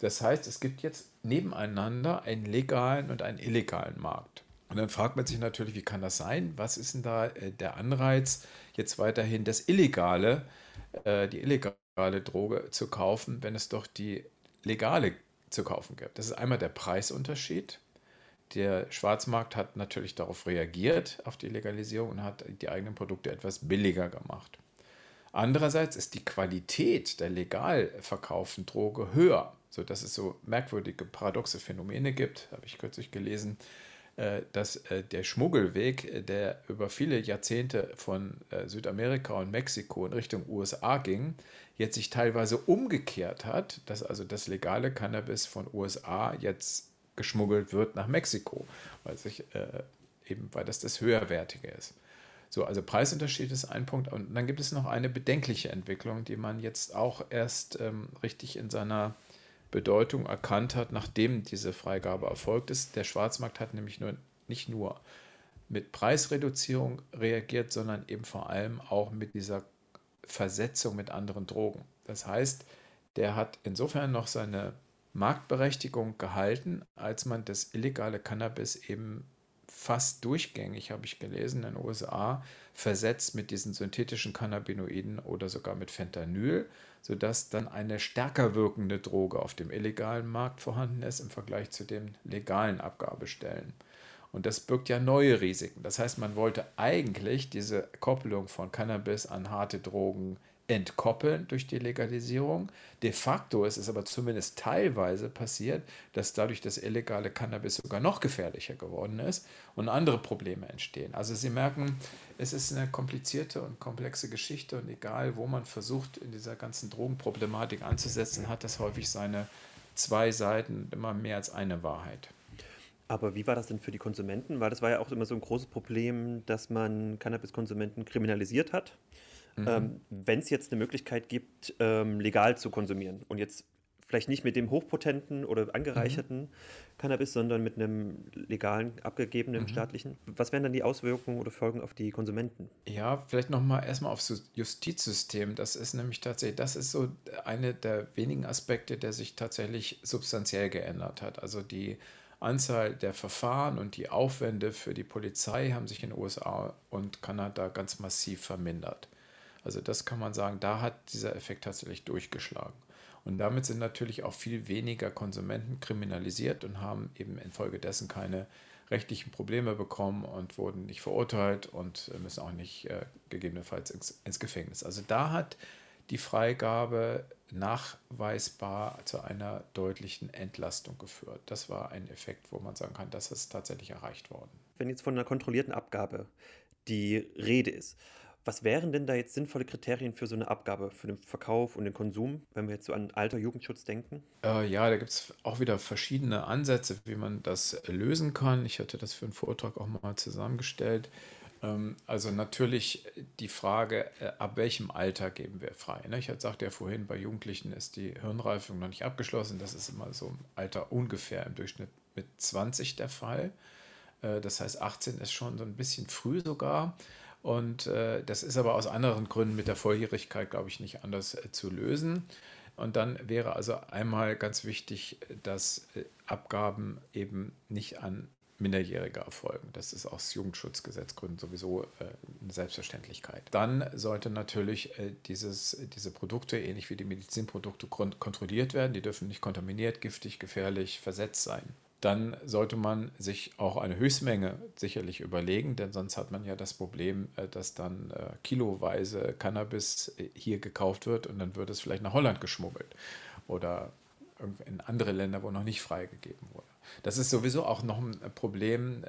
Das heißt, es gibt jetzt nebeneinander einen legalen und einen illegalen Markt. Und dann fragt man sich natürlich, wie kann das sein? Was ist denn da äh, der Anreiz, jetzt weiterhin das Illegale, äh, die illegale Droge zu kaufen, wenn es doch die legale zu kaufen gibt? Das ist einmal der Preisunterschied. Der Schwarzmarkt hat natürlich darauf reagiert, auf die Legalisierung und hat die eigenen Produkte etwas billiger gemacht. Andererseits ist die Qualität der legal verkauften Droge höher so dass es so merkwürdige, paradoxe Phänomene gibt, habe ich kürzlich gelesen, äh, dass äh, der Schmuggelweg, äh, der über viele Jahrzehnte von Südamerika und Mexiko in Richtung USA ging, jetzt sich teilweise umgekehrt hat, dass also das legale Cannabis von USA jetzt geschmuggelt wird nach Mexiko, weil sich eben weil das das höherwertige ist. So, also Preisunterschied ist ein Punkt. Und dann gibt es noch eine bedenkliche Entwicklung, die man jetzt auch erst ähm, richtig in seiner Bedeutung erkannt hat, nachdem diese Freigabe erfolgt ist. Der Schwarzmarkt hat nämlich nur, nicht nur mit Preisreduzierung reagiert, sondern eben vor allem auch mit dieser Versetzung mit anderen Drogen. Das heißt, der hat insofern noch seine Marktberechtigung gehalten, als man das illegale Cannabis eben fast durchgängig, habe ich gelesen, in den USA versetzt mit diesen synthetischen Cannabinoiden oder sogar mit Fentanyl, sodass dann eine stärker wirkende Droge auf dem illegalen Markt vorhanden ist im Vergleich zu den legalen Abgabestellen. Und das birgt ja neue Risiken. Das heißt, man wollte eigentlich diese Koppelung von Cannabis an harte Drogen entkoppeln durch die Legalisierung. De facto ist es aber zumindest teilweise passiert, dass dadurch das illegale Cannabis sogar noch gefährlicher geworden ist und andere Probleme entstehen. Also Sie merken, es ist eine komplizierte und komplexe Geschichte und egal, wo man versucht, in dieser ganzen Drogenproblematik anzusetzen, hat das häufig seine zwei Seiten, immer mehr als eine Wahrheit. Aber wie war das denn für die Konsumenten? Weil das war ja auch immer so ein großes Problem, dass man Cannabiskonsumenten kriminalisiert hat. Mhm. Ähm, Wenn es jetzt eine Möglichkeit gibt, ähm, legal zu konsumieren und jetzt vielleicht nicht mit dem hochpotenten oder angereicherten mhm. Cannabis, sondern mit einem legalen, abgegebenen, mhm. staatlichen. Was wären dann die Auswirkungen oder Folgen auf die Konsumenten? Ja, vielleicht nochmal erstmal aufs Justizsystem. Das ist nämlich tatsächlich, das ist so eine der wenigen Aspekte, der sich tatsächlich substanziell geändert hat. Also die Anzahl der Verfahren und die Aufwände für die Polizei haben sich in den USA und Kanada ganz massiv vermindert. Also das kann man sagen, da hat dieser Effekt tatsächlich durchgeschlagen. Und damit sind natürlich auch viel weniger Konsumenten kriminalisiert und haben eben infolgedessen keine rechtlichen Probleme bekommen und wurden nicht verurteilt und müssen auch nicht äh, gegebenenfalls ins, ins, Gefängnis. Also da hat die Freigabe nachweisbar zu einer deutlichen Entlastung geführt. Das war ein Effekt, wo man sagen kann, das ist tatsächlich erreicht worden. Wenn jetzt von einer kontrollierten Abgabe die Rede ist, was wären denn da jetzt sinnvolle Kriterien für so eine Abgabe, für den Verkauf und den Konsum, wenn wir jetzt so an alter Jugendschutz denken? Äh, ja, da gibt es auch wieder verschiedene Ansätze, wie man das lösen kann. Ich hatte das für einen Vortrag auch mal zusammengestellt. Ähm, also natürlich die Frage, äh, ab welchem Alter geben wir frei? Ne? Ich sagte ja vorhin, bei Jugendlichen ist die Hirnreifung noch nicht abgeschlossen. Das ist immer so im Alter ungefähr im Durchschnitt mit 20 der Fall. Äh, das heißt, 18 ist schon so ein bisschen früh sogar. Und äh, das ist aber aus anderen Gründen mit der Volljährigkeit, glaube ich, nicht anders äh, zu lösen. Und dann wäre also einmal ganz wichtig, dass äh, Abgaben eben nicht an Minderjährige erfolgen. Das ist aus Jugendschutzgesetzgründen sowieso äh, eine Selbstverständlichkeit. Dann sollte natürlich äh, dieses, diese Produkte, ähnlich wie die Medizinprodukte, kontrolliert werden. Die dürfen nicht kontaminiert, giftig, gefährlich, versetzt sein. Dann sollte man sich auch eine Höchstmenge sicherlich überlegen, denn sonst hat man ja das Problem, äh, dass dann äh, kiloweise Cannabis äh, hier gekauft wird und dann wird es vielleicht nach Holland geschmuggelt oder in andere Länder, wo noch nicht freigegeben wurde. Das ist sowieso auch noch ein Problem,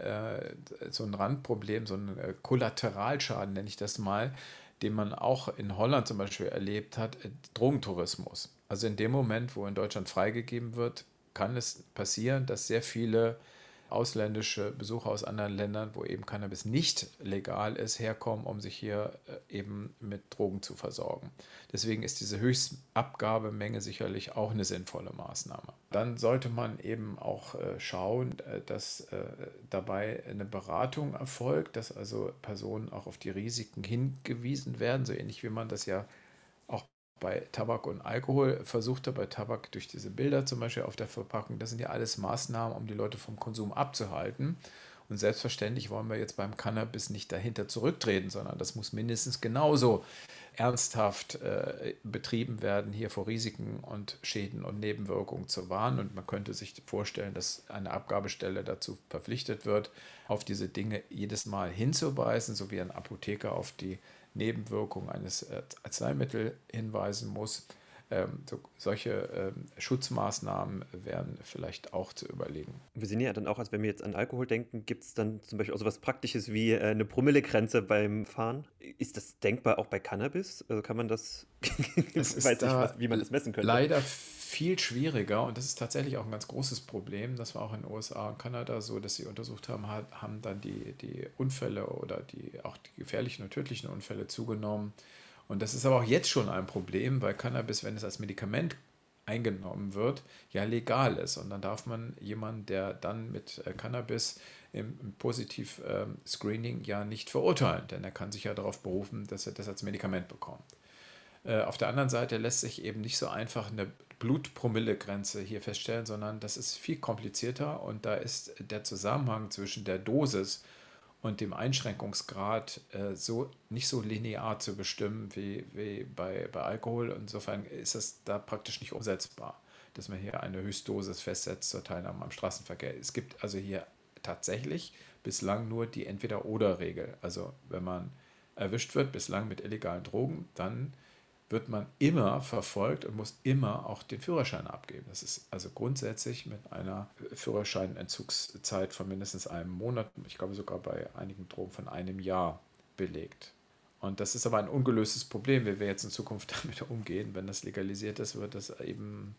so ein Randproblem, so ein Kollateralschaden, nenne ich das mal, den man auch in Holland zum Beispiel erlebt hat, Drogentourismus. Also in dem Moment, wo in Deutschland freigegeben wird, kann es passieren, dass sehr viele ausländische Besucher aus anderen Ländern, wo eben Cannabis nicht legal ist, herkommen, um sich hier äh, eben mit Drogen zu versorgen. Deswegen ist diese Höchstabgabemenge sicherlich auch eine sinnvolle Maßnahme. Dann sollte man eben auch äh, schauen, äh, dass dabei eine Beratung erfolgt, dass also Personen auch auf die Risiken hingewiesen werden, so ähnlich wie man das ja bei Tabak und Alkohol versuchte, bei Tabak durch diese Bilder zum Beispiel auf der Verpackung, das sind ja alles Maßnahmen, um die Leute vom Konsum abzuhalten. Und selbstverständlich wollen wir jetzt beim Cannabis nicht dahinter zurücktreten, sondern das muss mindestens genauso ernsthaft äh, betrieben werden, hier vor Risiken und Schäden und Nebenwirkungen zu warnen. Und man könnte sich vorstellen, dass eine Abgabestelle dazu verpflichtet wird, auf diese Dinge jedes Mal hinzuweisen, so wie ein Apotheker auf die Nebenwirkungen eines äh, Arzneimittels hinweisen muss. Ähm, so, solche ähm, Schutzmaßnahmen wären vielleicht auch zu überlegen. Wir sehen ja dann auch, als wenn wir jetzt an Alkohol denken, gibt es dann zum Beispiel auch so was Praktisches wie äh, eine Promillegrenze beim Fahren. Ist das denkbar auch bei Cannabis? Also kann man das, ich weiß nicht, was, wie man das messen könnte. Leider viel schwieriger und das ist tatsächlich auch ein ganz großes Problem. Das war auch in den USA und Kanada so, dass sie untersucht haben, haben dann die, die Unfälle oder die, auch die gefährlichen und tödlichen Unfälle zugenommen. Und das ist aber auch jetzt schon ein Problem, weil Cannabis, wenn es als Medikament eingenommen wird, ja legal ist. Und dann darf man jemanden, der dann mit äh, Cannabis im, im Positiv-Screening ähm, ja nicht verurteilen, denn er kann sich ja darauf berufen, dass er das als Medikament bekommt. Äh, auf der anderen Seite lässt sich eben nicht so einfach eine Blutpromillegrenze hier feststellen, sondern das ist viel komplizierter und da ist der Zusammenhang zwischen der Dosis und dem Einschränkungsgrad äh, so nicht so linear zu bestimmen wie, wie bei, bei Alkohol. Insofern ist es da praktisch nicht umsetzbar, dass man hier eine Höchstdosis festsetzt zur Teilnahme am Straßenverkehr. Es gibt also hier tatsächlich bislang nur die Entweder-Oder-Regel. Also wenn man erwischt wird, bislang mit illegalen Drogen, dann wird man immer verfolgt und muss immer auch den Führerschein abgeben. Das ist also grundsätzlich mit einer Führerscheinentzugszeit von mindestens einem Monat, ich glaube sogar bei einigen Drogen von einem Jahr belegt. Und das ist aber ein ungelöstes Problem, wie wir jetzt in Zukunft damit umgehen. Wenn das legalisiert ist, wird das eben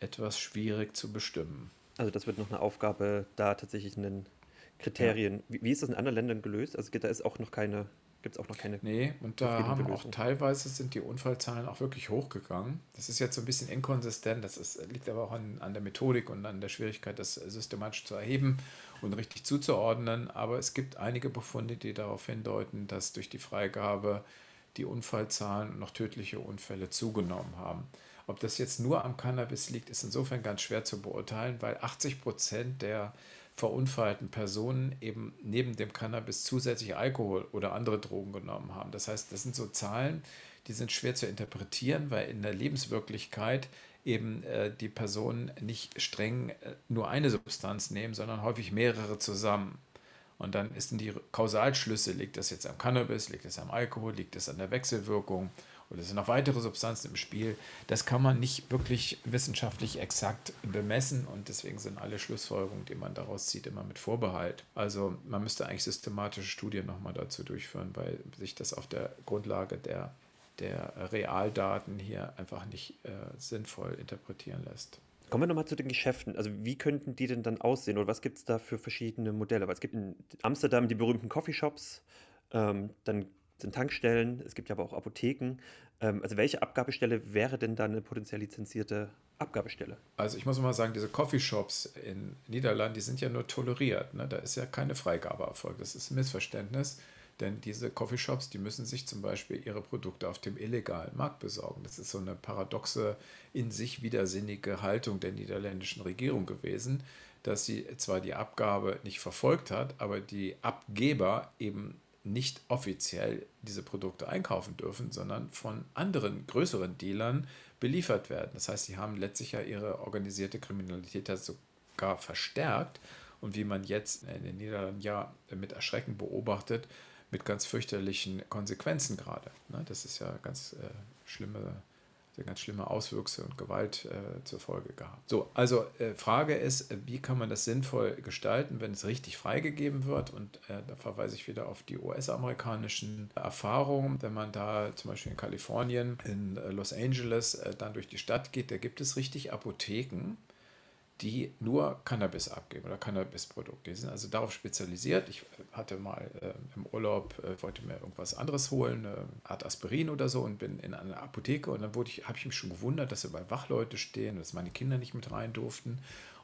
etwas schwierig zu bestimmen. Also das wird noch eine Aufgabe, da tatsächlich einen Kriterien. Ja. Wie, wie, ist das in anderen Ländern gelöst? Also da ist auch noch keine gibt es auch noch keine. Nee, und da haben auch teilweise sind die Unfallzahlen auch wirklich hochgegangen. Das ist jetzt so ein bisschen inkonsistent, das ist, liegt aber auch an, an der Methodik und an der Schwierigkeit, das systematisch zu erheben und richtig zuzuordnen. Aber es gibt einige Befunde, die darauf hindeuten, dass durch die Freigabe die Unfallzahlen und noch tödliche Unfälle zugenommen haben. Ob das jetzt nur am Cannabis liegt, ist insofern ganz schwer zu beurteilen, weil 80 Prozent der verunfallten Personen eben neben dem Cannabis zusätzlich Alkohol oder andere Drogen genommen haben. Das heißt, das sind so Zahlen, die sind schwer zu interpretieren, weil in der Lebenswirklichkeit eben äh, die Personen nicht streng äh, nur eine Substanz nehmen, sondern häufig mehrere zusammen. Und dann ist in die Kausalschlüsse, liegt das jetzt am Cannabis, liegt es am Alkohol, liegt es an der Wechselwirkung oder es sind noch weitere Substanzen im Spiel. Das kann man nicht wirklich wissenschaftlich exakt bemessen und deswegen sind alle Schlussfolgerungen, die man daraus zieht, immer mit Vorbehalt. Also man müsste eigentlich systematische Studien nochmal dazu durchführen, weil sich das auf der Grundlage der, der Realdaten hier einfach nicht äh, sinnvoll interpretieren lässt. Kommen wir nochmal zu den Geschäften. Also wie könnten die denn dann aussehen oder was gibt es da für verschiedene Modelle? Weil es gibt in Amsterdam die berühmten Coffeeshops, ähm, dann sind Tankstellen, es gibt ja aber auch Apotheken. Ähm, also welche Abgabestelle wäre denn dann eine potenziell lizenzierte Abgabestelle? Also ich muss mal sagen, diese Coffeeshops in Niederlanden, die sind ja nur toleriert. Ne? Da ist ja keine Freigabe erfolgt. Das ist ein Missverständnis. Denn diese Coffeeshops, die müssen sich zum Beispiel ihre Produkte auf dem illegalen Markt besorgen. Das ist so eine paradoxe, in sich widersinnige Haltung der niederländischen Regierung gewesen. dass sie zwar die Abgabe nicht verfolgt hat, aber die Abgeber eben nicht offiziell diese Produkte einkaufen dürfen, sondern von anderen größeren Dealern beliefert werden. Das heißt, sie haben letztlich ja ihre organisierte Kriminalität sogar verstärkt und wie man jetzt in den Niederlanden ja mit Erschrecken beobachtet, mit ganz fürchterlichen Konsequenzen gerade. Ne, das ist ja ganz äh, schlimme ganz schlimme Auswüchse und Gewalt äh, zur Folge gehabt. So, also äh, Frage ist, wie kann man das sinnvoll gestalten, wenn es richtig freigegeben wird? Und äh, da verweise ich wieder auf die US-amerikanischen Erfahrungen. Wenn man da zum Beispiel in Kalifornien, in äh, Los Angeles äh, dann durch die Stadt geht, da gibt es richtig Apotheken, die nur Cannabis abgeben oder Cannabisprodukte. Die sind also darauf spezialisiert. Ich hatte mal äh, im Urlaub, äh, wollte mir irgendwas anderes holen, eine Art Aspirin oder so und bin in einer Apotheke und dann habe ich mich schon gewundert, dass überall Wachleute stehen, dass meine Kinder nicht mit rein durften.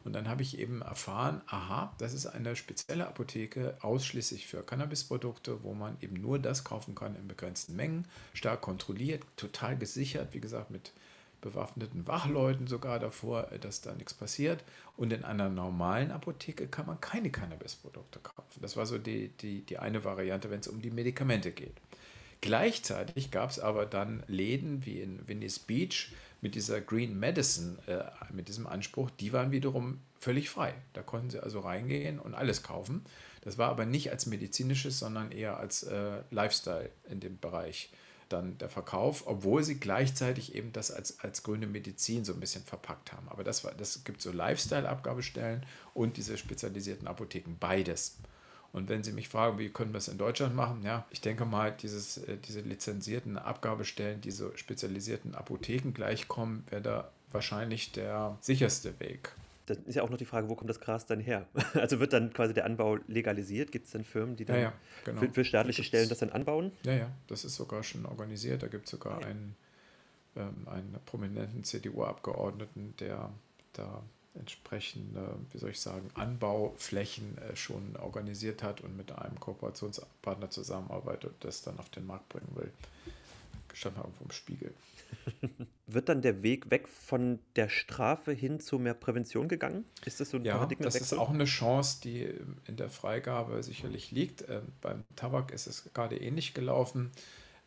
Und dann habe ich eben erfahren, aha, das ist eine spezielle Apotheke ausschließlich für Cannabisprodukte, wo man eben nur das kaufen kann in begrenzten Mengen, stark kontrolliert, total gesichert, wie gesagt, mit bewaffneten Wachleuten sogar davor, äh, dass da nichts passiert. Und in einer normalen Apotheke kann man keine Cannabisprodukte kaufen. Das war so die, die, die eine Variante, wenn es um die Medikamente geht. Gleichzeitig gab es aber dann Läden wie in Venice Beach mit dieser Green Medicine, äh, mit diesem Anspruch, die waren wiederum völlig frei. Da konnten sie also reingehen und alles kaufen. Das war aber nicht als medizinisches, sondern eher als äh, Lifestyle in dem Bereich dann der Verkauf, obwohl sie gleichzeitig eben das als, als grüne Medizin so ein bisschen verpackt haben. Aber das, war, das gibt so Lifestyle-Abgabestellen und diese spezialisierten Apotheken, beides. Und wenn Sie mich fragen, wie können wir es in Deutschland machen, ja, ich denke mal, dieses, äh, diese lizenzierten Abgabestellen, diese spezialisierten Apotheken gleichkommen, wäre da wahrscheinlich der sicherste Weg. Das ist ja auch noch die Frage, wo kommt das Gras dann her? Also wird dann quasi der Anbau legalisiert? Gibt es dann Firmen, die dann ja, ja, genau. für, für, staatliche das Stellen das dann anbauen? Ja, ja, das ist sogar schon organisiert. Da gibt es sogar einen, ähm, einen prominenten CDU-Abgeordneten, der da entsprechende, wie soll ich sagen, Anbauflächen äh, schon organisiert hat und mit einem Kooperationspartner zusammenarbeitet und das dann auf den Markt bringen will. Stand mal irgendwo im Spiegel. Wird dann der Weg weg von der Strafe hin zu mehr Prävention gegangen? Ist das so ein ja, Das ist auch eine Chance, die in der Freigabe sicherlich liegt. Ähm, beim Tabak ist es gerade ähnlich gelaufen.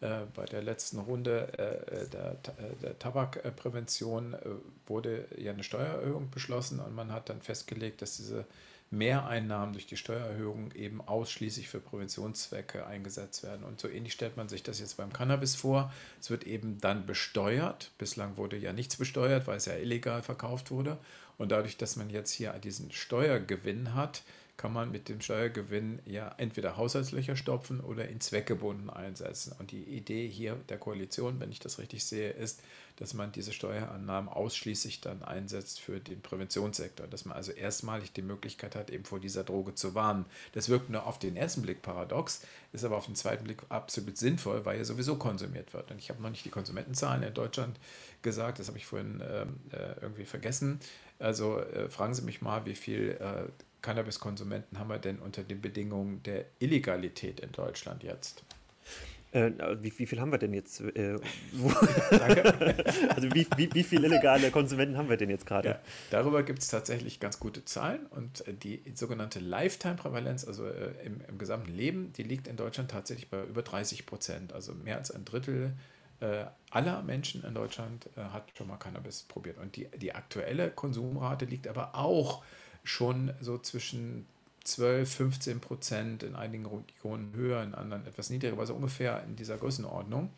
Äh, bei der letzten Runde äh, der, äh, der Tabakprävention äh, wurde ja eine Steuererhöhung beschlossen und man hat dann festgelegt, dass diese Mehreinnahmen durch die Steuererhöhung eben ausschließlich für Präventionszwecke eingesetzt werden. Und so ähnlich stellt man sich das jetzt beim Cannabis vor. Es wird eben dann besteuert. Bislang wurde ja nichts besteuert, weil es ja illegal verkauft wurde. Und dadurch, dass man jetzt hier diesen Steuergewinn hat, kann man mit dem Steuergewinn ja entweder Haushaltslöcher stopfen oder in zweckgebunden einsetzen. Und die Idee hier der Koalition, wenn ich das richtig sehe, ist, dass man diese Steuerannahmen ausschließlich dann einsetzt für den Präventionssektor, dass man also erstmalig die Möglichkeit hat, eben vor dieser Droge zu warnen. Das wirkt nur auf den ersten Blick paradox, ist aber auf den zweiten Blick absolut sinnvoll, weil ja sowieso konsumiert wird. Und ich habe noch nicht die Konsumentenzahlen in Deutschland gesagt, das habe ich vorhin ähm, äh, irgendwie vergessen. Also äh, fragen Sie mich mal, wie viel äh, Cannabiskonsumenten haben wir denn unter den Bedingungen der Illegalität in Deutschland jetzt? Äh, wie, wie, viel haben wir denn jetzt? Äh, also wie, wie, wie viele illegale Konsumenten haben wir denn jetzt gerade? Ja, darüber gibt es tatsächlich ganz gute Zahlen und äh, die sogenannte Lifetime-Prävalenz, also äh, im, im, gesamten Leben, die liegt in Deutschland tatsächlich bei über 30 Prozent. Also mehr als ein Drittel äh, aller Menschen in Deutschland äh, hat schon mal Cannabis probiert. Und die, die aktuelle Konsumrate liegt aber auch schon so zwischen 12, 15 Prozent, in einigen Regionen höher, in anderen etwas niedriger, aber so ungefähr in dieser Größenordnung.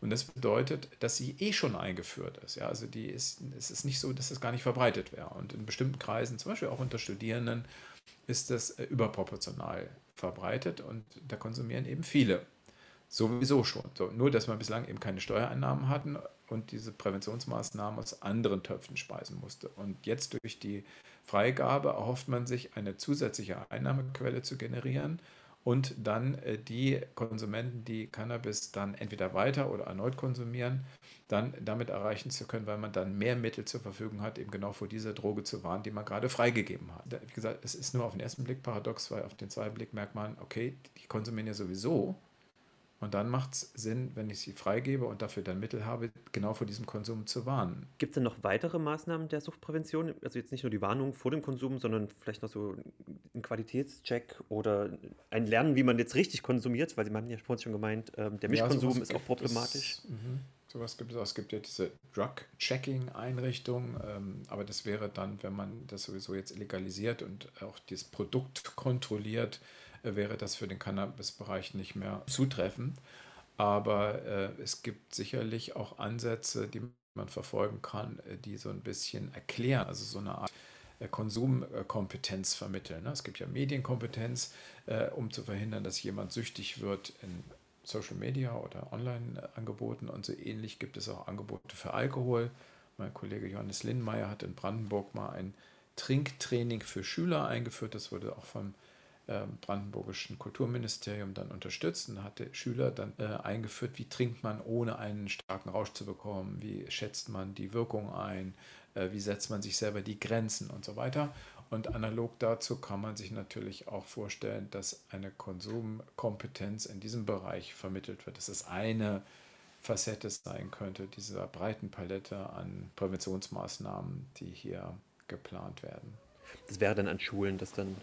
Und das bedeutet, dass sie eh schon eingeführt ist. Ja, also die ist, es ist nicht so, dass es gar nicht verbreitet wäre. Und in bestimmten Kreisen, zum Beispiel auch unter Studierenden, ist das äh, überproportional verbreitet und da konsumieren eben viele. Sowieso schon. So, nur, dass wir bislang eben keine Steuereinnahmen hatten und diese Präventionsmaßnahmen aus anderen Töpfen speisen musste. Und jetzt durch die Freigabe erhofft man sich, eine zusätzliche Einnahmequelle zu generieren und dann äh, die Konsumenten, die Cannabis dann entweder weiter oder erneut konsumieren, dann damit erreichen zu können, weil man dann mehr Mittel zur Verfügung hat, eben genau vor dieser Droge zu warnen, die man gerade freigegeben hat. Wie gesagt, es ist nur auf den ersten Blick paradox, weil auf den zweiten Blick merkt man, okay, die konsumieren ja sowieso Und dann macht es Sinn, wenn ich sie freigebe und dafür dann Mittel habe, genau vor diesem Konsum zu warnen. Gibt es denn noch weitere Maßnahmen der Suchtprävention? Also jetzt nicht nur die Warnung vor dem Konsum, sondern vielleicht noch so ein Qualitätscheck oder ein Lernen, wie man jetzt richtig konsumiert, weil Sie haben ja vorhin schon gemeint, ähm, der Mischkonsum ja, ist auch problematisch. Es, mhm. Sowas gibt es auch. Es gibt ja diese Drug-Checking-Einrichtung, ähm, aber das wäre dann, wenn man das sowieso jetzt legalisiert und auch das Produkt kontrolliert, wäre das für den Cannabis-Bereich nicht mehr zutreffend. Aber äh, es gibt sicherlich auch Ansätze, die man verfolgen kann, äh, die so ein bisschen erklären, also so eine Art äh, Konsumkompetenz vermitteln. Ne? Es gibt ja Medienkompetenz, äh, um zu verhindern, dass jemand süchtig wird in Social Media oder Online-Angeboten und so ähnlich gibt es auch Angebote für Alkohol. Mein Kollege Johannes Lindmeier hat in Brandenburg mal ein Trinktraining für Schüler eingeführt. Das wurde auch vom brandenburgischen Kulturministerium dann unterstützt und hatte Schüler dann äh, eingeführt, wie trinkt man ohne einen starken Rausch zu bekommen, wie schätzt man die Wirkung ein, äh, wie setzt man sich selber die Grenzen und so weiter. Und analog dazu kann man sich natürlich auch vorstellen, dass eine Konsumkompetenz in diesem Bereich vermittelt wird. Das ist eine Facette sein könnte dieser breiten Palette an Präventionsmaßnahmen, die hier geplant werden. Das wäre dann an Schulen, dass dann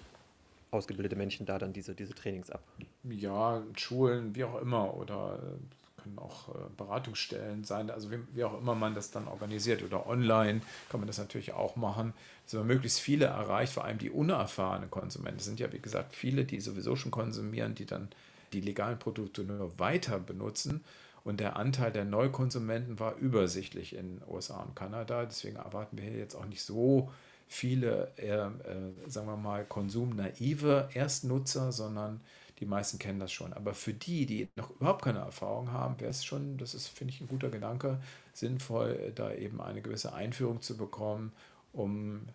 ausgebildete Menschen da dann diese, diese Trainings ab? Ja, Schulen, wie auch immer, oder äh, können auch äh, Beratungsstellen sein, also wie, wie, auch immer man das dann organisiert oder online kann man das natürlich auch machen, dass man möglichst viele erreicht, vor allem die unerfahrenen Konsumenten. Es sind ja, wie gesagt, viele, die sowieso schon konsumieren, die dann die legalen Produkte nur weiter benutzen. Und der Anteil der Neukonsumenten war übersichtlich in USA und Kanada. Deswegen erwarten wir hier jetzt auch nicht so viele, äh, äh, sagen wir mal, konsumnaive Erstnutzer, sondern die meisten kennen das schon. Aber für die, die noch überhaupt keine Erfahrung haben, wäre es schon, das ist, finde ich, ein guter Gedanke, sinnvoll, da eben eine gewisse Einführung zu bekommen, um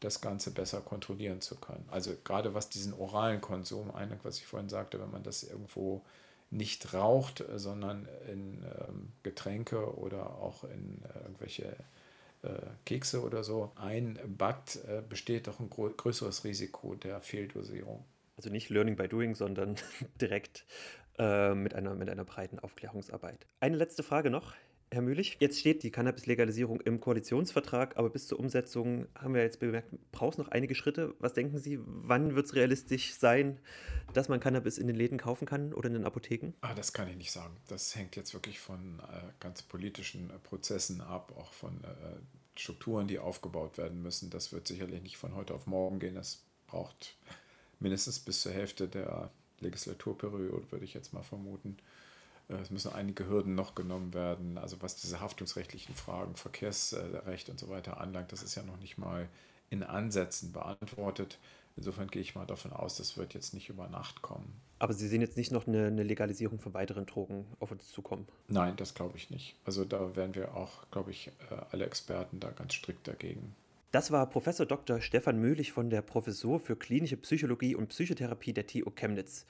das Ganze besser kontrollieren zu können. Also gerade was diesen oralen Konsum, einigt, was ich vorhin sagte, wenn man das irgendwo nicht raucht, sondern in ähm, Getränke oder auch in äh, irgendwelche äh, Kekse oder so einbackt, äh, besteht doch ein größeres Risiko der Fehldosierung. Also nicht Learning by Doing, sondern direkt äh, mit, einer, mit einer breiten Aufklärungsarbeit. Eine letzte Frage noch. Herr Mühlich, jetzt steht die Cannabis-Legalisierung im Koalitionsvertrag, aber bis zur Umsetzung haben wir jetzt bemerkt, braucht es noch einige Schritte. Was denken Sie, wann wird es realistisch sein, dass man Cannabis in den Läden kaufen kann oder in den Apotheken? Ah, das kann ich nicht sagen. Das hängt jetzt wirklich von äh, ganz politischen äh, Prozessen ab, auch von äh, Strukturen, die aufgebaut werden müssen. Das wird sicherlich nicht von heute auf morgen gehen. Das braucht mindestens bis zur Hälfte der Legislaturperiode, würde ich jetzt mal vermuten. Äh, es müssen einige Hürden noch genommen werden. Also was diese haftungsrechtlichen Fragen, Verkehrsrecht und so weiter anlangt, das ist ja noch nicht mal in Ansätzen beantwortet. Insofern gehe ich mal davon aus, das wird jetzt nicht über Nacht kommen. Aber Sie sehen jetzt nicht noch eine, eine Legalisierung von weiteren Drogen auf uns zukommen? Nein, das glaube ich nicht. Also da werden wir auch, glaube ich, äh, alle Experten da ganz strikt dagegen. Das war Professor Dr. Stefan Möhlich von der Professur für klinische Psychologie und Psychotherapie der TU Chemnitz.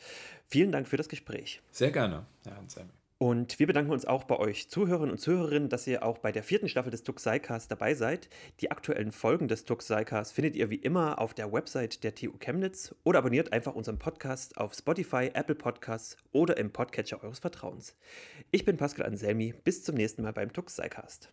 Vielen Dank für das Gespräch. Sehr gerne, Herr Anselmi. Und wir bedanken uns auch bei euch Zuhörerinnen und Zuhörerinnen, dass ihr auch bei der vierten Staffel des Tuxicast dabei seid. Die aktuellen Folgen des Tuxicast findet ihr wie immer auf der Website der TU Chemnitz oder abonniert einfach unseren Podcast auf Spotify, Apple Podcasts oder im Podcatcher eures Vertrauens. Ich bin Pascal Anselmi. Bis zum nächsten Mal beim Tuxicast.